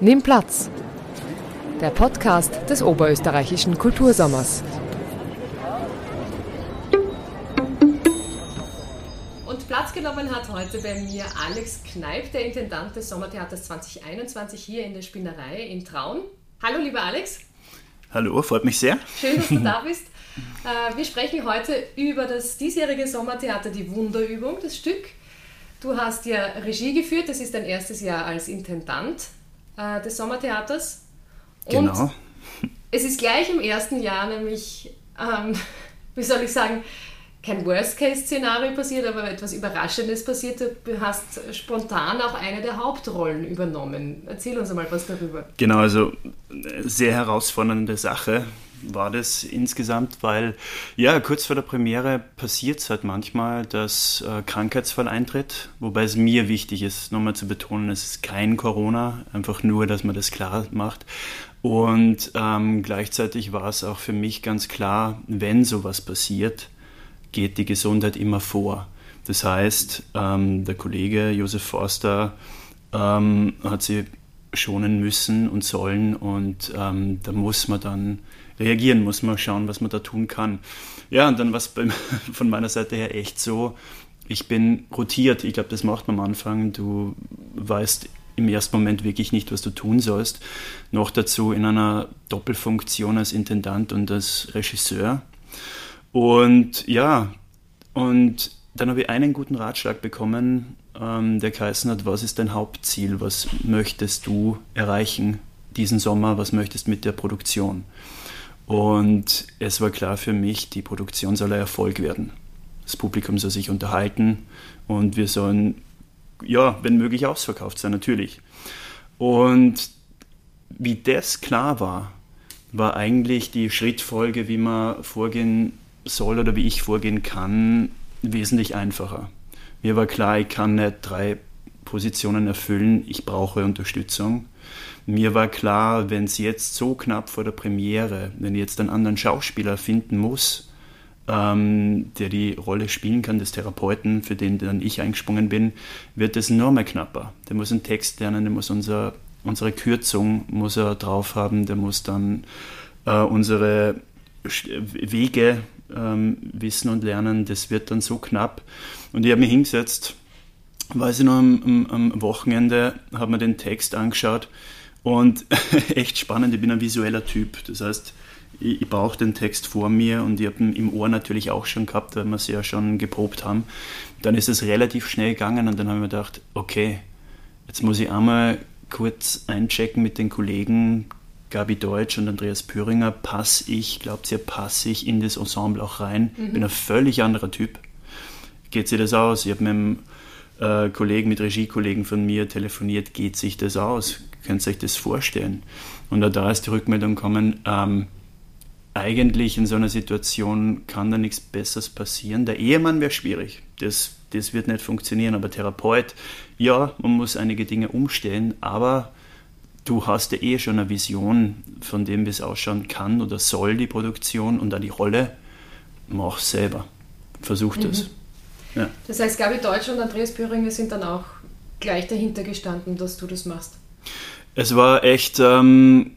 Nimm Platz. Der Podcast des Oberösterreichischen Kultursommers. Heute bei mir Alex Kneip, der Intendant des Sommertheaters 2021 hier in der Spinnerei in Traun. Hallo, lieber Alex. Hallo, freut mich sehr. Schön, dass du da bist. Äh, wir sprechen heute über das diesjährige Sommertheater Die Wunderübung, das Stück. Du hast ja Regie geführt, das ist dein erstes Jahr als Intendant äh, des Sommertheaters. Und Genau. es ist gleich im ersten Jahr nämlich, ähm, wie soll ich sagen, kein Worst-Case-Szenario passiert, aber etwas Überraschendes passiert. Du hast spontan auch eine der Hauptrollen übernommen. Erzähl uns einmal was darüber. Genau, also äh, sehr herausfordernde Sache war das insgesamt, weil ja, kurz vor der Premiere passiert es halt manchmal, dass äh, Krankheitsfall eintritt, wobei es mir wichtig ist, nochmal zu betonen, es ist kein Corona, einfach nur, dass man das klar macht. Und ähm, gleichzeitig war es auch für mich ganz klar, wenn sowas passiert, geht die Gesundheit immer vor. Das heißt, ähm, der Kollege Josef Forster ähm, hat sie schonen müssen und sollen und ähm, da muss man dann reagieren, muss man schauen, was man da tun kann. Ja, und dann war es von meiner Seite her echt so, ich bin rotiert, ich glaube, das macht man am Anfang, du weißt im ersten Moment wirklich nicht, was du tun sollst. Noch dazu in einer Doppelfunktion als Intendant und als Regisseur. Und ja, und dann habe ich einen guten Ratschlag bekommen, ähm, der geheißen hat, was ist dein Hauptziel, was möchtest du erreichen diesen Sommer, was möchtest mit der Produktion? Und es war klar für mich, die Produktion soll ein Erfolg werden. Das Publikum soll sich unterhalten und wir sollen, ja, wenn möglich ausverkauft sein, natürlich. Und wie das klar war, war eigentlich die Schrittfolge, wie man vorgehen soll oder wie ich vorgehen kann, wesentlich einfacher. Mir war klar, ich kann nicht drei Positionen erfüllen, ich brauche Unterstützung. Mir war klar, wenn es jetzt so knapp vor der Premiere, wenn ich jetzt einen anderen Schauspieler finden muss, ähm, der die Rolle spielen kann, des Therapeuten, für den dann ich eingesprungen bin, wird es noch mehr knapper. Der muss einen Text lernen, der muss unser, unsere Kürzung muss er drauf haben, der muss dann äh, unsere Wege ähm, wissen und lernen. Das wird dann so knapp. Und ich habe mich hingesetzt, weiß ich noch, am, am, Wochenende, habe mir den Text angeschaut und echt spannend, ich bin ein visueller Typ. Das heißt, ich, ich brauche den Text vor mir und ich habe ihn im Ohr natürlich auch schon gehabt, weil wir es ja schon geprobt haben. Dann ist es relativ schnell gegangen und dann habe ich mir gedacht, okay, jetzt muss ich einmal kurz einchecken mit den Kollegen, Gabi Deutsch und Andreas Püringer, passe ich, glaubt ihr, passe ich in das Ensemble auch rein? Mhm. Bin ein völlig anderer Typ. Geht sich das aus? Ich habe mit einem äh, Kollegen, mit Regiekollegen von mir telefoniert, geht sich das aus? Könnt ihr euch das vorstellen? Und da ist die Rückmeldung gekommen, ähm, eigentlich in so einer Situation kann da nichts Besseres passieren. Der Ehemann wäre schwierig, das, das wird nicht funktionieren, aber Therapeut, ja, man muss einige Dinge umstellen, aber du hast ja eh schon eine Vision von dem, wie es ausschauen kann oder soll die Produktion und dann die Rolle, mach selber. Versuch das. Mhm. Ja. Das heißt, Gabi Deutsch und Andreas Pöringer sind dann auch gleich dahinter gestanden, dass du das machst. Es war echt, ähm,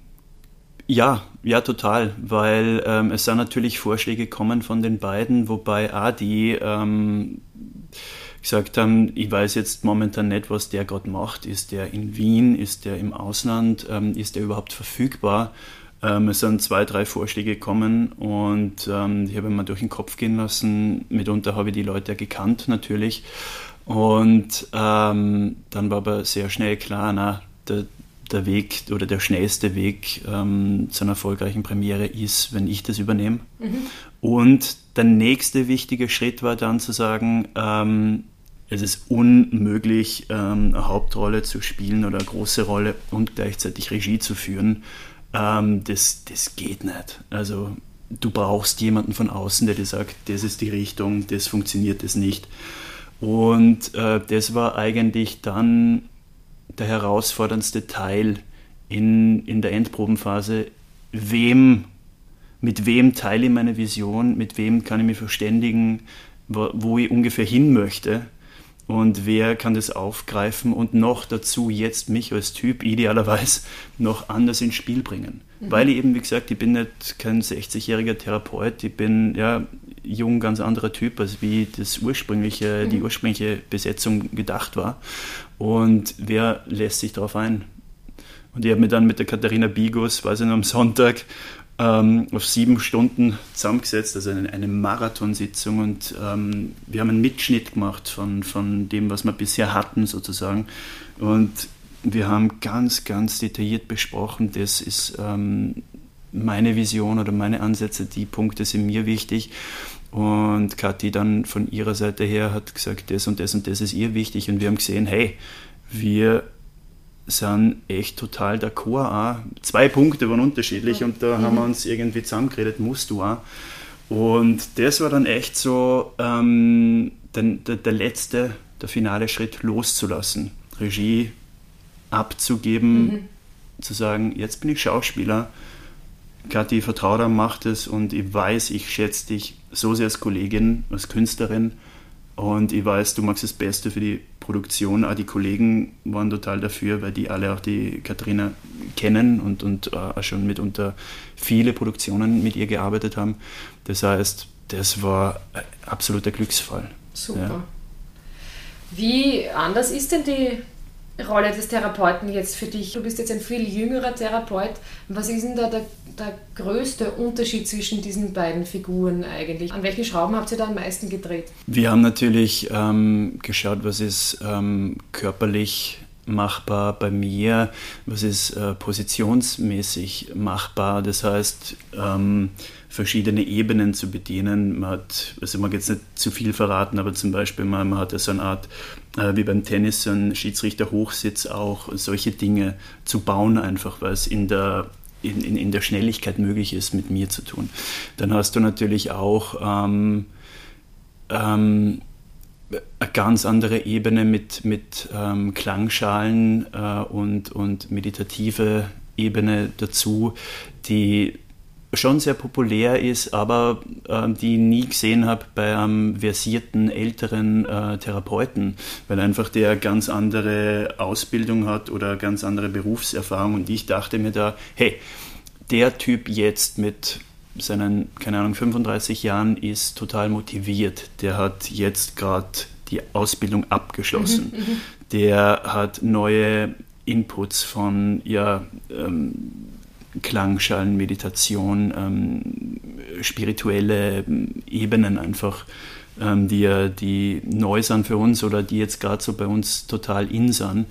ja, ja, total, weil ähm, es sind natürlich Vorschläge gekommen von den beiden, wobei auch die ähm, gesagt haben, ich weiß jetzt momentan nicht, was der gerade macht. Ist der in Wien? Ist der im Ausland? Ähm, ist der überhaupt verfügbar? Ähm, es sind zwei, drei Vorschläge gekommen und ähm, die habe ich mir durch den Kopf gehen lassen. Mitunter habe ich die Leute ja gekannt natürlich. Und ähm, dann war aber sehr schnell klar, na, der, der Weg oder der schnellste Weg ähm, zu einer erfolgreichen Premiere ist, wenn ich das übernehme. Mhm. Und der nächste wichtige Schritt war dann zu sagen, ähm, es ist unmöglich, ähm, eine Hauptrolle zu spielen oder eine große Rolle und gleichzeitig Regie zu führen. Ähm, das, das geht nicht. Also du brauchst jemanden von außen, der dir sagt, das ist die Richtung, das funktioniert, das nicht. Und äh, das war eigentlich dann der herausforderndste Teil in, in der Endprobenphase. Wem, mit wem teile ich meine Vision, mit wem kann ich mich verständigen, wo, wo ich ungefähr hin möchte und wer kann das aufgreifen und noch dazu jetzt mich als Typ idealerweise noch anders ins Spiel bringen. Mhm. Weil ich eben, wie gesagt, ich bin nicht kein 60-jähriger Therapeut, ich bin ja jung, ganz anderer Typ, als wie das ursprüngliche, mhm. die ursprüngliche Besetzung gedacht war. Und wer lässt sich darauf ein? Und ich habe mich dann mit der Katharina Bigos, weiß ich noch, am Sonntag ähm, auf sieben Stunden zusammengesetzt, also eine, eine Marathonsitzung. Und ähm, wir haben einen Mitschnitt gemacht von, von dem, was wir bisher hatten sozusagen. Und wir haben ganz, ganz detailliert besprochen, das ist ähm, meine Vision oder meine Ansätze, die Punkte sind mir wichtig. Und Kathi dann von ihrer Seite her hat gesagt, das und das und das ist ihr wichtig. Und wir haben gesehen, hey, wir sind echt total d'accord auch. Zwei Punkte waren unterschiedlich und da mhm. haben wir uns irgendwie zusammengeredet, musst du auch. Und das war dann echt so ähm, der, der, der, letzte, der finale Schritt loszulassen. Regie abzugeben, mhm. zu sagen, jetzt bin ich Schauspieler. Kathi, vertraue dir, mach das und ich weiß, ich schätze dich so sehr als Kollegin, als Künstlerin und ich weiß, du machst das Beste für die Produktion. Auch die Kollegen waren total dafür, weil die alle auch die Katharina kennen und, und äh, auch schon mitunter viele Produktionen mit ihr gearbeitet haben. Das heißt, das war ein absoluter Glücksfall. Super. Ja. Wie anders ist denn die Rolle des Therapeuten jetzt für dich? Du bist jetzt ein viel jüngerer Therapeut. Was ist denn da der, der größte Unterschied zwischen diesen beiden Figuren eigentlich? An welchen Schrauben habt ihr da am meisten gedreht? Wir haben natürlich ähm, geschaut, was ist ähm, körperlich machbar bei mir, was ist äh, positionsmäßig machbar. Das heißt, ähm, verschiedene Ebenen zu bedienen. Man hat, also man jetzt nicht zu viel verraten, aber zum Beispiel man, man hat ja so eine Art, äh, wie beim Tennis, so einen Schiedsrichter-Hochsitz auch, solche Dinge zu bauen einfach, weil es in der in, in, in der Schnelligkeit möglich ist, mit mir zu tun. Dann hast du natürlich auch ähm, ähm, eine ganz andere Ebene mit, mit ähm, Klangschalen äh, und, und meditative Ebene dazu, die schon sehr populär ist, aber äh, die nie gesehen habe bei einem versierten älteren äh, Therapeuten, weil einfach der ganz andere Ausbildung hat oder ganz andere Berufserfahrung. Und ich dachte mir da, hey, der Typ jetzt mit seinen, keine Ahnung, 35 Jahren ist total motiviert, der hat jetzt gerade die Ausbildung abgeschlossen, mhm, mhm. der hat neue Inputs von ja, ähm, Klangschalen, Meditation, ähm, spirituelle Ebenen einfach, ähm, die, die neu sind für uns oder die jetzt gerade so bei uns total in sind.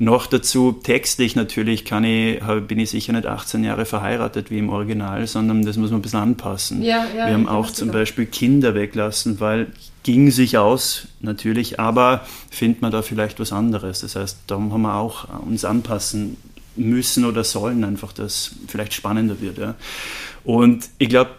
Noch dazu textlich natürlich kann ich, bin ich sicher nicht 18 Jahre verheiratet wie im Original, sondern das muss man ein bisschen anpassen. Ja, ja, Wir haben auch zum Beispiel Kinder weglassen, weil ging sich aus natürlich, aber findet man da vielleicht was anderes. Das heißt, darum haben wir auch uns anpassen müssen oder sollen, einfach, dass vielleicht spannender wird. Ja. Und ich glaube,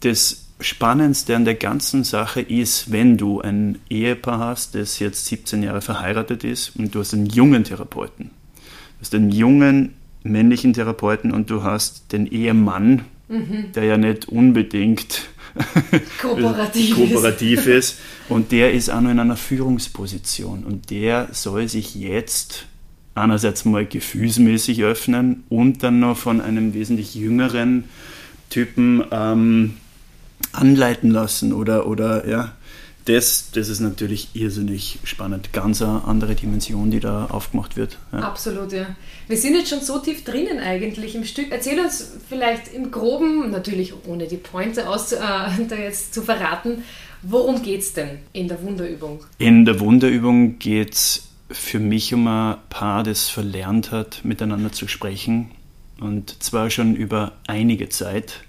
das Spannendste an der ganzen Sache ist, wenn du ein Ehepaar hast, das jetzt 17 Jahre verheiratet ist und du hast einen jungen Therapeuten. Du hast einen jungen männlichen Therapeuten und du hast den Ehemann, mhm. der ja nicht unbedingt kooperativ, kooperativ ist. Und der ist auch noch in einer Führungsposition. Und der soll sich jetzt einerseits mal gefühlsmäßig öffnen und dann noch von einem wesentlich jüngeren Typen ähm, anleiten lassen oder, oder ja, das, das ist natürlich irrsinnig spannend. Ganz eine andere Dimension, die da aufgemacht wird. Ja. Absolut, ja. Wir sind jetzt schon so tief drinnen eigentlich im Stück. Erzähl uns vielleicht im Groben, natürlich ohne die Pointe aus, äh, da jetzt zu verraten, worum geht es denn in der Wunderübung? In der Wunderübung geht es für mich um ein Paar, das verlernt hat, miteinander zu sprechen. Und zwar schon über einige Zeit.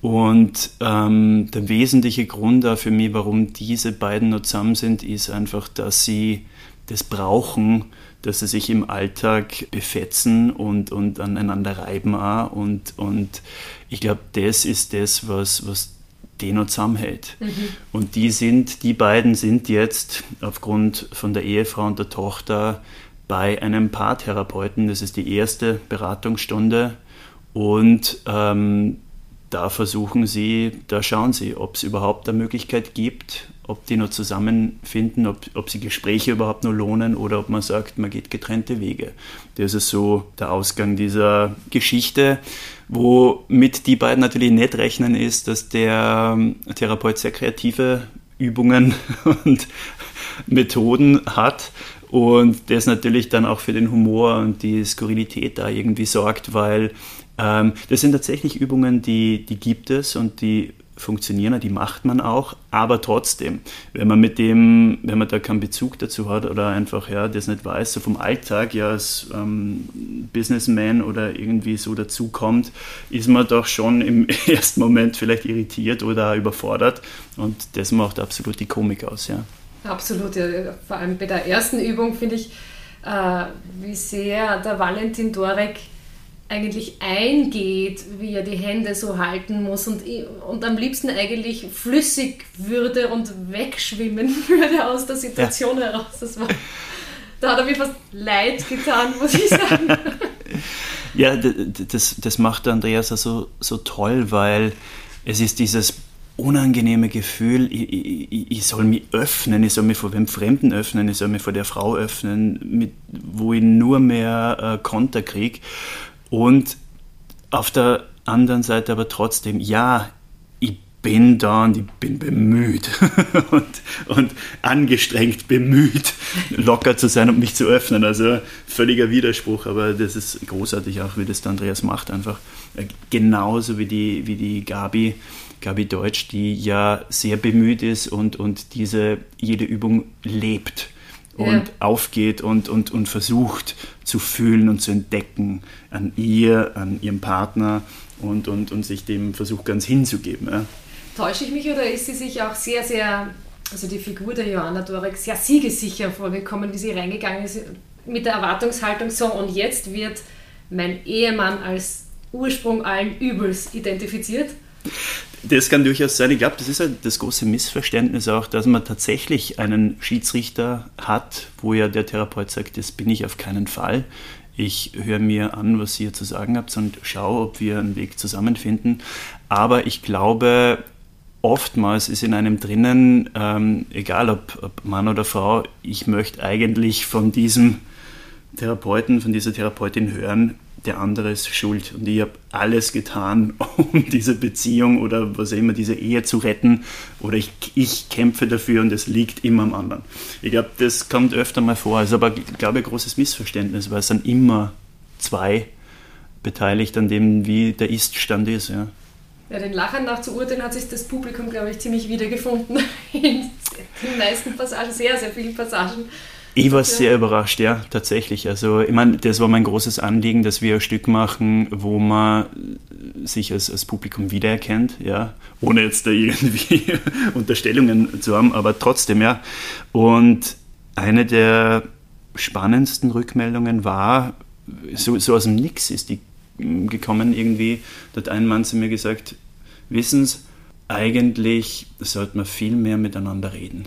Und ähm, der wesentliche Grund da für mich, warum diese beiden noch zusammen sind, ist einfach, dass sie das brauchen, dass sie sich im Alltag befetzen und, und aneinander reiben auch. Und, und ich glaube, das ist das, was, was den noch zusammenhält. Mhm. Und die sind, die beiden sind jetzt aufgrund von der Ehefrau und der Tochter bei einem Paartherapeuten. Das ist die erste Beratungsstunde. Und ähm, da versuchen sie, da schauen sie, ob es überhaupt eine Möglichkeit gibt, ob die noch zusammenfinden, ob, ob sie Gespräche überhaupt noch lohnen oder ob man sagt, man geht getrennte Wege. Das ist so der Ausgang dieser Geschichte, womit die beiden natürlich nicht rechnen ist, dass der Therapeut sehr kreative Übungen und Methoden hat und das natürlich dann auch für den Humor und die Skurrilität da irgendwie sorgt, weil ähm, das sind tatsächlich Übungen, die, die gibt es und die funktionieren, die macht man auch, aber trotzdem, wenn man mit dem, wenn man da keinen Bezug dazu hat oder einfach ja das nicht weiß, so vom Alltag ja als ähm, Businessman oder irgendwie so dazukommt, ist man doch schon im ersten Moment vielleicht irritiert oder überfordert und das macht absolut die Komik aus, ja. Absolut, ja. vor allem bei der ersten Übung finde ich, äh, wie sehr der Valentin Dorek eigentlich eingeht, wie er die Hände so halten muss und, und am liebsten eigentlich flüssig würde und wegschwimmen würde aus der Situation ja. heraus. Das war, da hat er mir fast leid getan, muss ich sagen. Ja, das, das macht Andreas so, so toll, weil es ist dieses unangenehme Gefühl, ich, ich, ich, soll mich öffnen, ich soll mich vor dem Fremden öffnen, ich soll mich vor der Frau öffnen, mit, wo ich nur mehr äh, Konter kriege. Und auf der anderen Seite aber trotzdem, ja, ich bin da und ich bin bemüht und, und angestrengt bemüht, locker zu sein und mich zu öffnen. Also völliger Widerspruch, aber das ist großartig auch, wie das der Andreas macht. Einfach äh, genauso wie die, wie die Gabi, Gabi Deutsch, die ja sehr bemüht ist und, und diese jede Übung lebt und ja. aufgeht und, und, und versucht zu fühlen und zu entdecken an ihr, an ihrem Partner und, und, und sich dem versucht ganz hinzugeben. Ja. Täusche ich mich oder ist sie sich auch sehr, sehr, also die Figur der Johanna Dorek, sehr siegesicher vorgekommen, wie sie reingegangen ist mit der Erwartungshaltung so und jetzt wird mein Ehemann als Ursprung allen Übels identifiziert? Das kann durchaus sein. Ich glaube, das ist halt das große Missverständnis auch, dass man tatsächlich einen Schiedsrichter hat, wo ja der Therapeut sagt, das bin ich auf keinen Fall. Ich höre mir an, was ihr zu sagen habt und schaue, ob wir einen Weg zusammenfinden. Aber ich glaube, oftmals ist in einem drinnen, ähm, egal ob, ob Mann oder Frau, ich möchte eigentlich von diesem Therapeuten, von dieser Therapeutin hören, der andere ist schuld. Und ich habe alles getan, um diese Beziehung oder was auch immer, diese Ehe zu retten. Oder ich, ich kämpfe dafür und es liegt immer am anderen. Ich glaube, das kommt öfter mal vor. Ist aber, glaube ich, ein großes Missverständnis, weil es sind immer zwei beteiligt an dem, wie der Ist-Stand ist. Ja. Ja, den Lachern nach zu urteilen hat sich das Publikum, glaube ich, ziemlich wiedergefunden in den meisten Passagen, sehr, sehr vielen Passagen. Ich war sehr überrascht, ja, tatsächlich. Also, ich meine, das war mein großes Anliegen, dass wir ein Stück machen, wo man sich als, als Publikum wiedererkennt, ja, ohne jetzt da irgendwie Unterstellungen zu haben, aber trotzdem, ja. Und eine der spannendsten Rückmeldungen war, so, so aus dem Nix ist die gekommen irgendwie, da hat ein Mann zu mir gesagt, wissen Sie, eigentlich sollte man viel mehr miteinander reden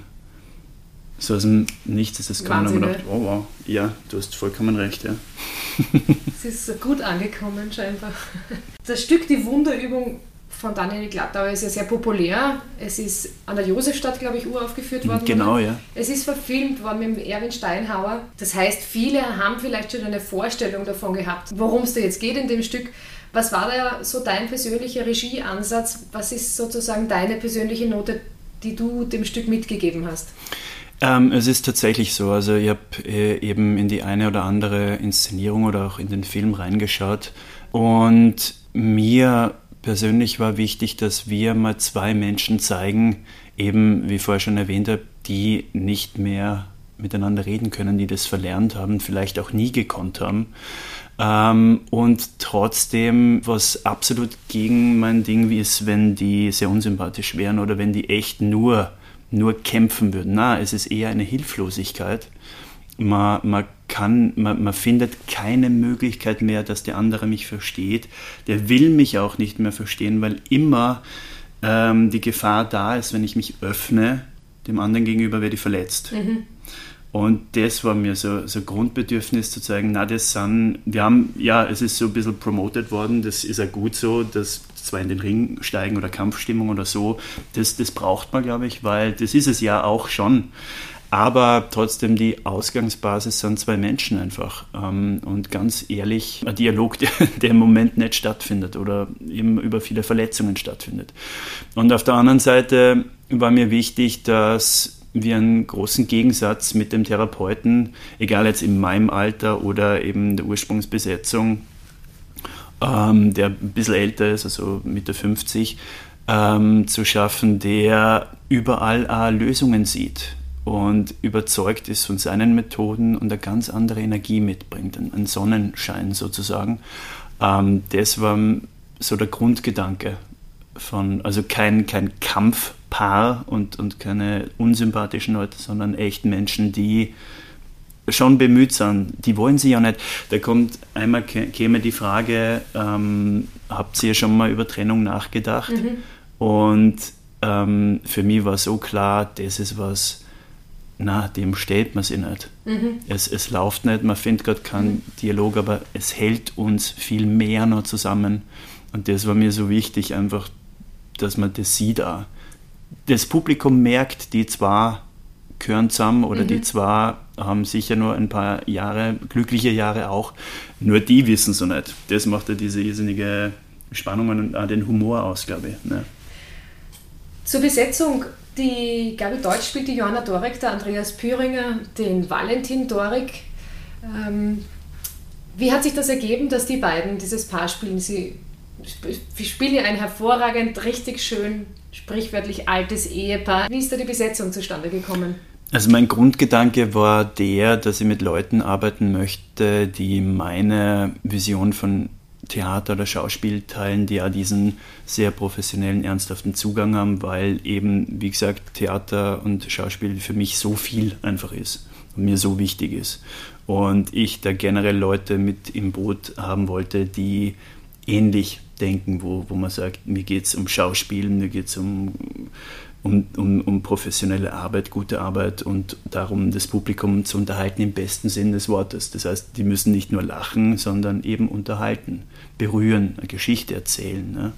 so aus dem Nichts ist es gekommen und gedacht, oh wow, ja, du hast vollkommen recht, ja. es ist gut angekommen scheinbar. Das Stück Die Wunderübung von Daniel Glattauer ist ja sehr populär. Es ist an der Josefstadt, glaube ich, uraufgeführt worden. Genau, ja. Es ist verfilmt worden mit Erwin Steinhauer. Das heißt, viele haben vielleicht schon eine Vorstellung davon gehabt, worum es da jetzt geht in dem Stück. Was war da so dein persönlicher Regieansatz? Was ist sozusagen deine persönliche Note, die du dem Stück mitgegeben hast? Ähm, es ist tatsächlich so. Also ich habe äh, eben in die eine oder andere Inszenierung oder auch in den Film reingeschaut und mir persönlich war wichtig, dass wir mal zwei Menschen zeigen, eben wie vorher schon erwähnt habe, die nicht mehr miteinander reden können, die das verlernt haben, vielleicht auch nie gekonnt haben. Ähm, und trotzdem, was absolut gegen mein Ding ist, wenn die sehr unsympathisch wären oder wenn die echt nur nur kämpfen würden. Na, es ist eher eine Hilflosigkeit. man, man kann, man, man findet keine Möglichkeit mehr, dass der andere mich versteht. Der will mich auch nicht mehr verstehen, weil immer ähm, die Gefahr da ist, wenn ich mich öffne, dem anderen gegenüber werde ich verletzt. Mhm. Und das war mir so, so Grundbedürfnis zu zeigen, na, das sind, wir haben, ja, es ist so ein bisschen promoted worden, das ist ja gut so, dass zwar in den Ring steigen oder Kampfstimmung oder so, das, das braucht man, glaube ich, weil das ist es ja auch schon. Aber trotzdem, die Ausgangsbasis sind zwei Menschen einfach. Ähm, und ganz ehrlich, ein Dialog, der, der, im Moment nicht stattfindet oder eben über viele Verletzungen stattfindet. Und auf der anderen Seite war mir wichtig, dass wir einen großen Gegensatz mit dem Therapeuten, egal jetzt in meinem Alter oder eben der Ursprungsbesetzung, ähm, der ein bisschen älter ist, also Mitte 50, ähm, zu schaffen, der überall auch Lösungen sieht und überzeugt ist von seinen Methoden und eine ganz andere Energie mitbringt, einen Sonnenschein sozusagen. Ähm, das war so der Grundgedanke von, also kein, kein Kampfpaar und, und keine unsympathischen Leute, sondern echt Menschen, die schon bemüht sind. Die wollen sie ja nicht. Da kommt einmal käme die Frage, ähm, habt ihr schon mal über Trennung nachgedacht? Mhm. Und ähm, für mich war so klar, das ist was, na, dem stellt man sich nicht. Mhm. Es, es läuft nicht, man findet gerade keinen mhm. Dialog, aber es hält uns viel mehr noch zusammen. Und das war mir so wichtig, einfach, dass man das sieht auch. Das Publikum merkt, die zwar gehören zusammen oder mhm. die zwar haben sicher nur ein paar Jahre, glückliche Jahre auch, nur die wissen so nicht. Das macht ja diese irrsinnige Spannung und auch den Humor aus, glaube ich. Ne? Zur Besetzung die Gabi Deutsch spielt die Johanna Dorek, der Andreas Püringer den Valentin Dorek. Ähm, wie hat sich das ergeben, dass die beiden dieses Paar spielen? Sie spielen ja ein hervorragend, richtig schön, sprichwörtlich altes Ehepaar. Wie ist da die Besetzung zustande gekommen? Also mein Grundgedanke war der, dass ich mit Leuten arbeiten möchte, die meine Vision von Theater oder Schauspiel teilen, die ja diesen sehr professionellen, ernsthaften Zugang haben, weil eben, wie gesagt, Theater und Schauspiel für mich so viel einfach ist und mir so wichtig ist. Und ich da generell Leute mit im Boot haben wollte, die ähnlich denken, wo, wo man sagt, mir geht es um Schauspiel, mir geht es um um, um, um professionelle Arbeit, gute Arbeit und darum, das Publikum zu unterhalten im besten Sinn des Wortes. Das heißt, die müssen nicht nur lachen, sondern eben unterhalten, berühren, eine Geschichte erzählen. Ne?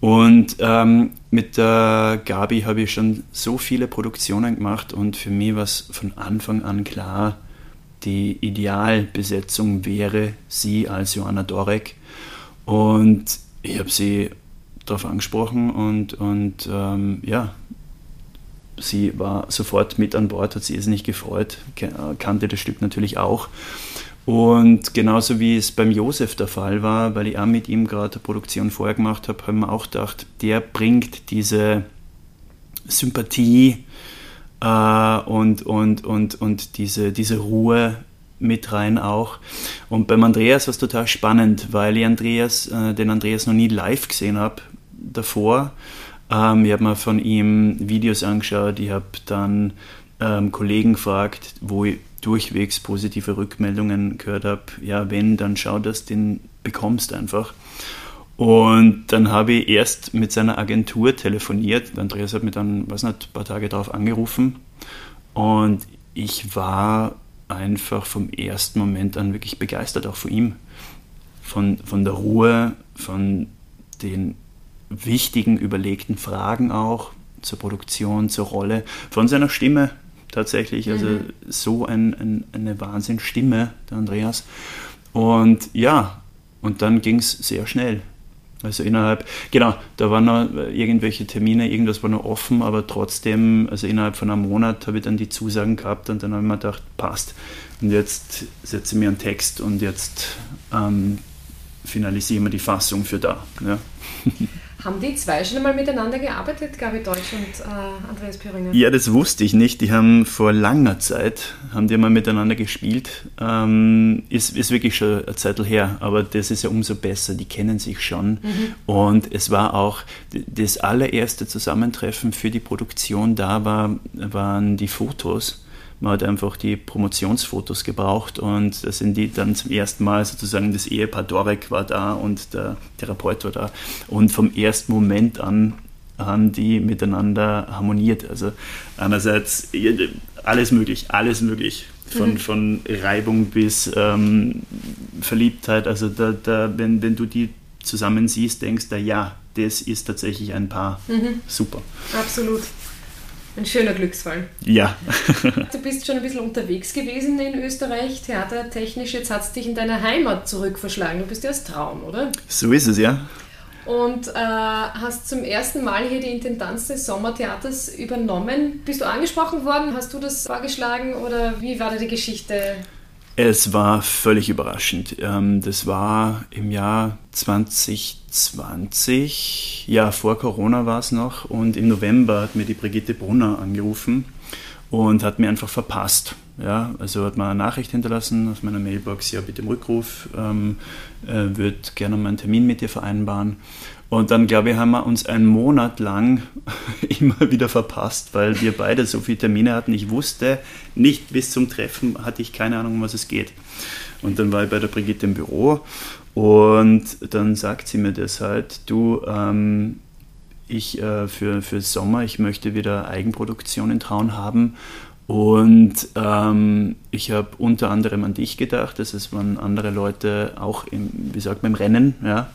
Und ähm, mit der Gabi habe ich schon so viele Produktionen gemacht und für mich war es von Anfang an klar, die Idealbesetzung wäre sie als Johanna Dorek. Und ich habe sie darauf angesprochen und, und ähm, ja, sie war sofort mit an Bord, hat sie es nicht gefreut, kannte das Stück natürlich auch. Und genauso wie es beim Josef der Fall war, weil ich auch mit ihm gerade eine Produktion vorher gemacht habe, haben wir auch gedacht, der bringt diese Sympathie äh, und, und, und, und diese, diese Ruhe mit rein auch. Und beim Andreas war es total spannend, weil ich Andreas, äh, den Andreas noch nie live gesehen habe davor. Ähm, ich habe mir von ihm Videos angeschaut, ich habe dann ähm, Kollegen gefragt, wo ich durchwegs positive Rückmeldungen gehört habe. Ja, wenn, dann schau, dass du den bekommst einfach. Und dann habe ich erst mit seiner Agentur telefoniert. Andreas hat mir dann, weiß nicht, ein paar Tage darauf angerufen. Und ich war einfach vom ersten Moment an wirklich begeistert, auch von ihm. Von, von der Ruhe, von den wichtigen, überlegten Fragen auch zur Produktion, zur Rolle, von seiner Stimme tatsächlich. Also mhm. so ein, ein, eine Wahnsinnsstimme, der Andreas. Und ja, und dann ging es sehr schnell. Also innerhalb, genau, da waren noch irgendwelche Termine, irgendwas war noch offen, aber trotzdem, also innerhalb von einem Monat habe ich dann die Zusagen gehabt und dann habe ich mir gedacht, passt. Und jetzt setze ich mir einen Text und jetzt ähm, finalisieren wir die Fassung für da. Ja. Haben die zwei schon einmal miteinander gearbeitet, Gabi Deutsch und äh, Andreas Püringer? Ja, das wusste ich nicht. Die haben vor langer Zeit, haben die mal miteinander gespielt. Ähm, ist, ist wirklich schon eine Zeit her, aber das ist ja umso besser. Die kennen sich schon. Mhm. Und es war auch das allererste Zusammentreffen für die Produktion da war, waren die Fotos Man hat einfach die Promotionsfotos gebraucht und da sind die dann zum ersten Mal sozusagen das Ehepaar Dorek war da und der Therapeut war da. Und vom ersten Moment an haben die miteinander harmoniert. Also einerseits alles möglich, alles möglich. Von, mhm. von Reibung bis ähm, Verliebtheit. Also da, da, wenn, wenn du die zusammen siehst, denkst du, ja, das ist tatsächlich ein Paar. Mhm. Super. Absolut. Ein schöner Glücksfall. Ja. du bist schon ein bisschen unterwegs gewesen in Österreich, theatertechnisch. Jetzt hat es dich in deine Heimat zurückverschlagen. Du bist ja aus Traun, oder? So ist es, ja und äh, hast zum ersten Mal hier die Intendanz des Sommertheaters übernommen. Bist du angesprochen worden? Hast du das vorgeschlagen oder wie war da die Geschichte? Es war völlig überraschend. Ähm, das war im Jahr 2020, ja, vor Corona war es noch, und im November hat mir die Brigitte Brunner angerufen und hat mir einfach verpasst. Ja, also hat mir eine Nachricht hinterlassen aus meiner Mailbox, ja bitte im Rückruf, ähm, äh, würde gerne mal einen Termin mit dir vereinbaren. Und dann, glaube ich, haben wir uns einen Monat lang immer wieder verpasst, weil wir beide so viele Termine hatten. Ich wusste nicht, bis zum Treffen hatte ich keine Ahnung, um was es geht. Und dann war ich bei der Brigitte im Büro und dann sagt sie mir das halt, du, ähm, ich äh, für, für Sommer, ich möchte wieder Eigenproduktion in Traun haben und ähm, ich habe unter anderem an dich gedacht, das ist, waren andere Leute auch im, wie sagt man, im Rennen. Ja?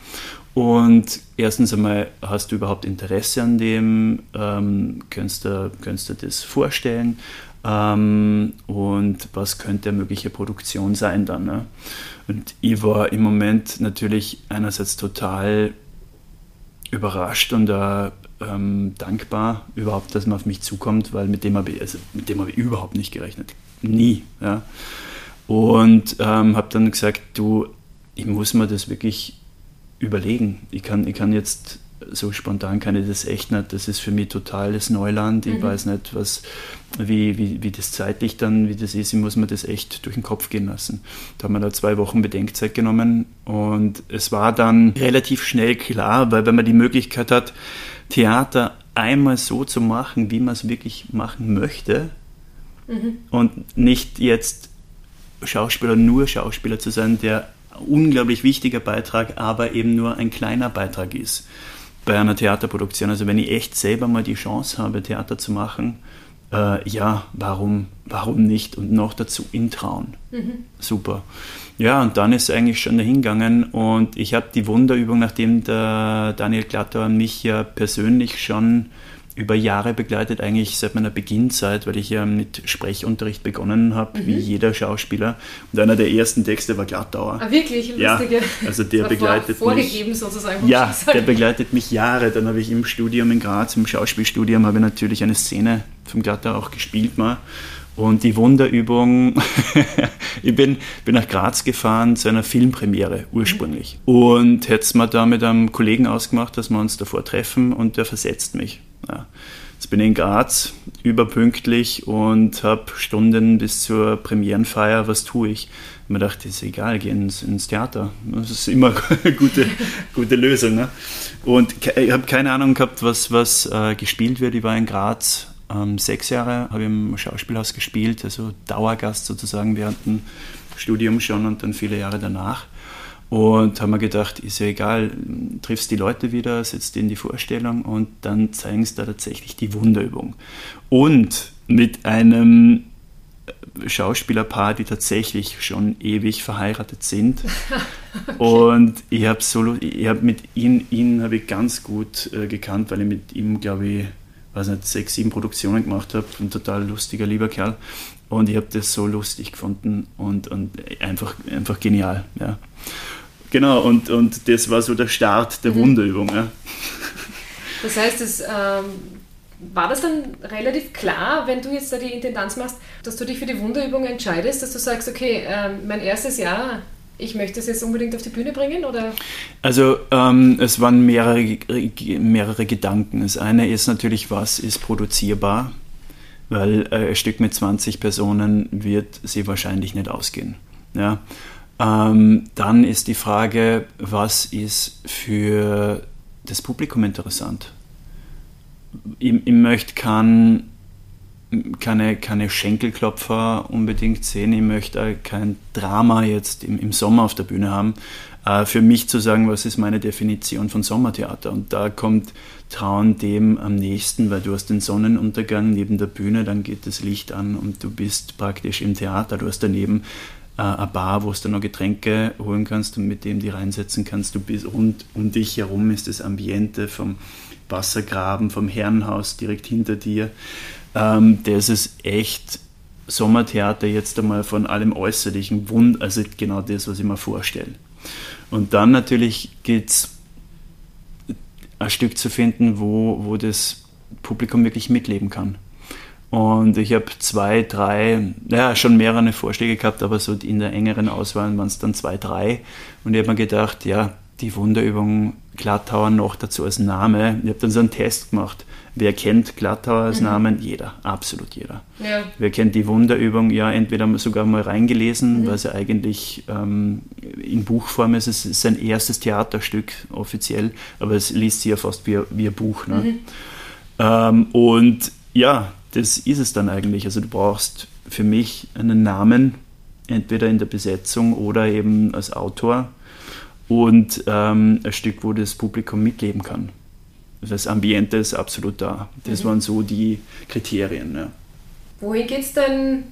Und erstens einmal, hast du überhaupt Interesse an dem? Ähm, könntest, du, könntest du das vorstellen? Ähm, und was könnte eine mögliche Produktion sein dann? Ne? Und ich war im Moment natürlich einerseits total überrascht und äh, ähm, dankbar überhaupt, dass man auf mich zukommt, weil mit dem habe ich, also mit ich überhaupt nicht gerechnet. Nie. Ja. Und ähm, habe dann gesagt, du, ich muss mir das wirklich überlegen. Ich kann, ich kann jetzt so spontan kann ich das echt nicht. Das ist für mich totales Neuland. Ich mhm. weiß nicht, was, wie, wie, wie das zeitlich dann, wie das ist. Ich muss mir das echt durch den Kopf gehen lassen. Da haben wir da zwei Wochen Bedenkzeit genommen und es war dann relativ schnell klar, weil wenn man die Möglichkeit hat, Theater einmal so zu machen, wie man es wirklich machen möchte mhm. und nicht jetzt Schauspieler, nur Schauspieler zu sein, der unglaublich wichtiger Beitrag, aber eben nur ein kleiner Beitrag ist bei einer Theaterproduktion. Also wenn ich echt selber mal die Chance habe, Theater zu machen, äh, ja, warum, warum nicht? Und noch dazu in Traun. Mhm. Super. Ja, und dann ist es eigentlich schon dahingegangen und ich habe die Wunderübung, nachdem der Daniel Glatter mich ja persönlich schon über Jahre begleitet, eigentlich seit meiner Beginnzeit, weil ich ja mit Sprechunterricht begonnen habe, mhm. wie jeder Schauspieler. Und einer der ersten Texte war Glattauer. Ah, wirklich? Lustige. Ja, also der begleitet vor, vorgegeben mich. sozusagen. Ja, der begleitet mich Jahre. Dann habe ich im Studium in Graz, im Schauspielstudium, habe ich natürlich eine Szene vom Glattauer auch gespielt mal. Und die Wunderübung, ich bin, bin nach Graz gefahren zu einer Filmpremiere ursprünglich. Und hätte es mir da mit einem Kollegen ausgemacht, dass wir uns davor treffen und der versetzt mich. Ja. Jetzt bin ich in Graz, überpünktlich und habe Stunden bis zur Premierenfeier. Was tue ich? Ich mir dachte, ist egal, geh ins, ins Theater. Das ist immer eine gute, gute Lösung. Ne? Und ich habe keine Ahnung gehabt, was, was äh, gespielt wird. Ich war in Graz ähm, sechs Jahre, habe im Schauspielhaus gespielt, also Dauergast sozusagen während dem Studium schon und dann viele Jahre danach. Und haben mir gedacht, ist ja egal, triffst die Leute wieder, setzt in die Vorstellung und dann zeigen sie da tatsächlich die Wunderübung. Und mit einem Schauspielerpaar, die tatsächlich schon ewig verheiratet sind. okay. Und ich habe solo, ich habe mit ihnen, ihn habe ich ganz gut äh, gekannt, weil ich mit ihm, glaube ich, weiß nicht, sechs, sieben Produktionen gemacht habe. Ein total lustiger, lieber Kerl. Und ich habe das so lustig gefunden und, und einfach, einfach genial. Ja. Genau, und, und das war so der Start der mhm. Wunderübung. Ja. Das heißt, es, ähm, war das dann relativ klar, wenn du jetzt da die Intendanz machst, dass du dich für die Wunderübung entscheidest, dass du sagst, okay, ähm, mein erstes Jahr ich möchte es jetzt unbedingt auf die Bühne bringen? Oder? Also ähm, es waren mehrere, mehrere Gedanken. Das eine ist natürlich, was ist produzierbar? Weil äh, ein Stück mit 20 Personen wird sie wahrscheinlich nicht ausgehen. Ja? Ähm, dann ist die Frage, was ist für das Publikum interessant? Ich, ich möchte keinen keine, keine Schenkelklopfer unbedingt sehen. Ich möchte kein Drama jetzt im, im Sommer auf der Bühne haben. Äh, für mich zu sagen, was ist meine Definition von Sommertheater? Und da kommt Trauen dem am nächsten, weil du hast den Sonnenuntergang neben der Bühne, dann geht das Licht an und du bist praktisch im Theater. Du hast daneben äh, eine Bar, wo du noch Getränke holen kannst und mit dem die reinsetzen kannst. Du bist rund um dich herum ist das Ambiente vom Wassergraben, vom Herrenhaus direkt hinter dir. Ähm, das ist echt Sommertheater jetzt einmal von allem Äußerlichen, Wund, also genau das, was ich mir vorstelle. Und dann natürlich geht es ein Stück zu finden, wo, wo das Publikum wirklich mitleben kann. Und ich habe zwei, drei, ja, schon mehrere Vorschläge gehabt, aber so in der engeren Auswahl waren es dann zwei, drei. Und ich habe mir gedacht, ja, die Wunderübung Glattauer noch dazu als Name. Ich habe dann so einen Test gemacht. Wer kennt Glattauer als mhm. Namen? Jeder, absolut jeder. Ja. Wer kennt die Wunderübung? Ja, entweder sogar mal reingelesen, mhm. weil sie eigentlich ähm, in Buchform ist. Es ist sein erstes Theaterstück offiziell, aber es liest sich ja fast wie, wie ein Buch. Ne? Mhm. Ähm, und ja, das ist es dann eigentlich. Also du brauchst für mich einen Namen, entweder in der Besetzung oder eben als Autor und ähm, ein Stück, wo das Publikum mitleben kann. Das Ambiente ist absolut da. Das mhm. waren so die Kriterien. Ja. Wohin geht es denn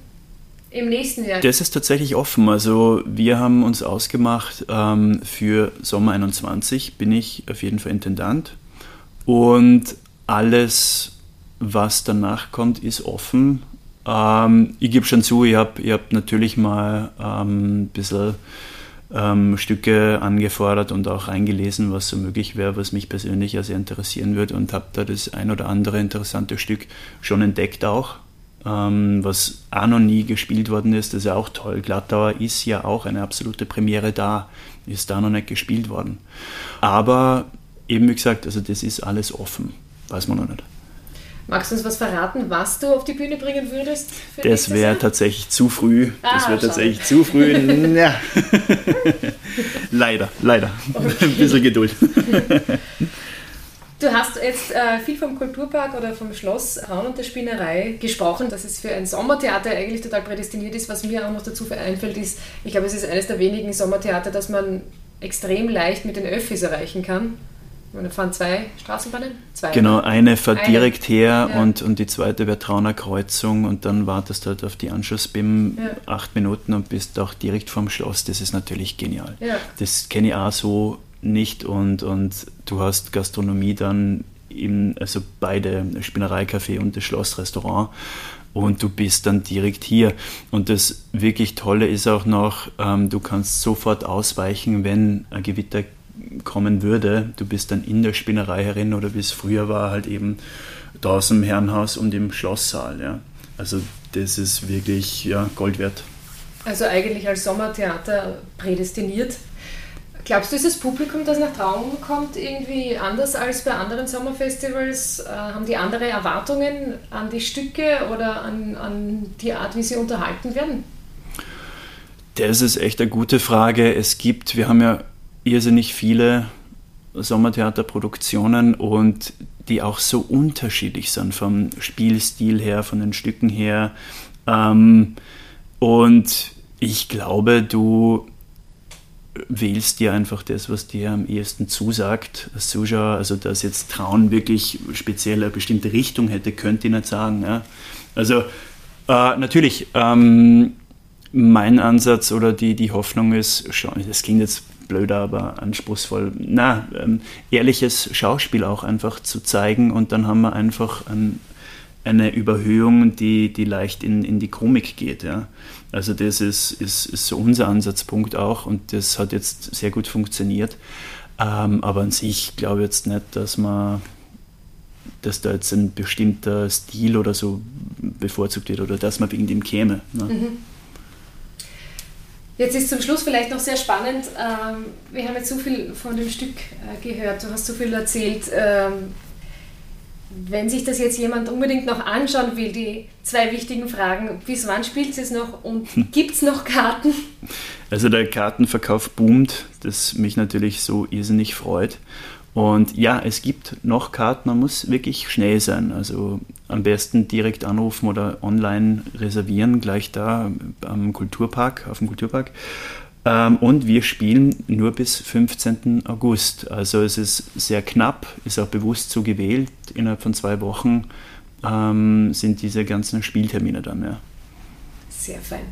im nächsten Jahr? Das ist tatsächlich offen. Also wir haben uns ausgemacht, ähm, für Sommer 21 bin ich auf jeden Fall Intendant. Und alles, was danach kommt, ist offen. Ähm, ich gebe schon zu, ich habe hab natürlich mal ähm, ein bisschen ähm, Stücke angefordert und auch reingelesen, was so möglich wäre, was mich persönlich ja sehr interessieren würde und habe da das ein oder andere interessante Stück schon entdeckt auch, ähm, was auch noch nie gespielt worden ist. Das ist ja auch toll. Glattauer ist ja auch eine absolute Premiere da, ist da noch nicht gespielt worden. Aber eben wie gesagt, also das ist alles offen, weiß man noch nicht. Magst du uns was verraten, was du auf die Bühne bringen würdest? das wäre tatsächlich zu früh. Ah, das wäre tatsächlich zu früh. ja. leider, leider. Okay. Ein bisschen Geduld. Du hast jetzt äh, viel vom Kulturpark oder vom Schloss Raun und der Spinnerei gesprochen, dass es für ein Sommertheater eigentlich total prädestiniert ist. Was mir auch noch dazu einfällt, ist, ich glaube, es ist eines der wenigen Sommertheater, das man extrem leicht mit den Öffis erreichen kann. Da fahren zwei Straßenbahnen? Zwei. Genau, eine fährt eine. direkt her ja. und, und die zweite wäre Trauner Kreuzung und dann wartest du halt auf die Anschluss-BIM ja. acht Minuten und bist auch direkt vorm Schloss. Das ist natürlich genial. Ja. Das kenne ich auch so nicht und, und du hast Gastronomie dann im, also beide, Spinnereicafé und das Schlossrestaurant und du bist dann direkt hier. Und das wirklich Tolle ist auch noch, ähm, du kannst sofort ausweichen, wenn ein Gewitter kommen würde. Du bist dann in der Spinnerei herin oder wie es früher war, halt eben draußen im Herrenhaus und im Schlosssaal. Ja. Also das ist wirklich ja, Gold wert. Also eigentlich als Sommertheater prädestiniert. Glaubst du, ist das Publikum, das nach Traum kommt, irgendwie anders als bei anderen Sommerfestivals? Äh, haben die andere Erwartungen an die Stücke oder an, an die Art, wie sie unterhalten werden? Das ist echt eine gute Frage. Es gibt, wir haben ja irrsinnig viele Sommertheaterproduktionen und die auch so unterschiedlich sind vom Spielstil her, von den Stücken her. Ähm, und ich glaube, du wählst dir einfach das, was dir am ehesten zusagt als Zuschauer. Also, dass jetzt Trauen wirklich speziell eine bestimmte Richtung hätte, könnte ich nicht sagen. Ja. Also, äh, natürlich, ähm, mein Ansatz oder die, die Hoffnung ist schon, das klingt jetzt blöder, aber anspruchsvoll, na, ähm, ehrliches Schauspiel auch einfach zu zeigen und dann haben wir einfach ein, eine Überhöhung, die, die leicht in, in die Komik geht. Ja. Also das ist, ist, ist so unser Ansatzpunkt auch und das hat jetzt sehr gut funktioniert. Ähm, aber an sich glaube ich jetzt nicht, dass man dass da jetzt ein bestimmter Stil oder so bevorzugt wird oder dass man wegen dem käme. Ne? Mhm. Jetzt ist zum Schluss vielleicht noch sehr spannend. Ähm, wir haben jetzt so viel von dem Stück äh, gehört, du hast so viel erzählt. Ähm, wenn sich das jetzt jemand unbedingt noch anschauen will, die zwei wichtigen Fragen, bis wann spielt es noch und gibt es noch Karten? Also der Kartenverkauf boomt, das mich natürlich so irrsinnig freut. Und ja, es gibt noch Karten, man muss wirklich schnell sein. Also am besten direkt anrufen oder online reservieren, gleich da am Kulturpark, auf dem Kulturpark. Ähm, und wir spielen nur bis 15. August. Also es ist sehr knapp, ist auch bewusst so gewählt. Innerhalb von zwei Wochen ähm, sind diese ganzen Spieltermine dann, ja. Sehr fein.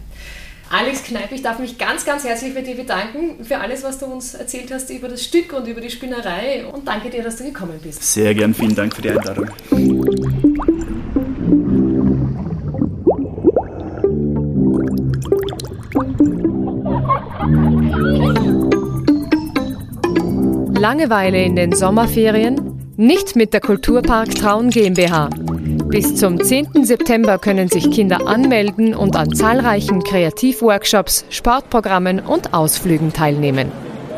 Alex Kneip, ich darf mich ganz, ganz herzlich bei dir bedanken für alles, was du uns erzählt hast über das Stück und über die Spinnerei und danke dir, dass du gekommen bist. Sehr gern, vielen Dank für die Einladung. Langeweile in den Sommerferien? Nicht mit der Kulturpark Traun GmbH. Bis zum 10. September können sich Kinder anmelden und an zahlreichen Kreativworkshops, Sportprogrammen und Ausflügen teilnehmen.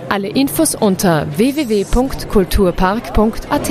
Alle Infos unter www.kulturpark.at.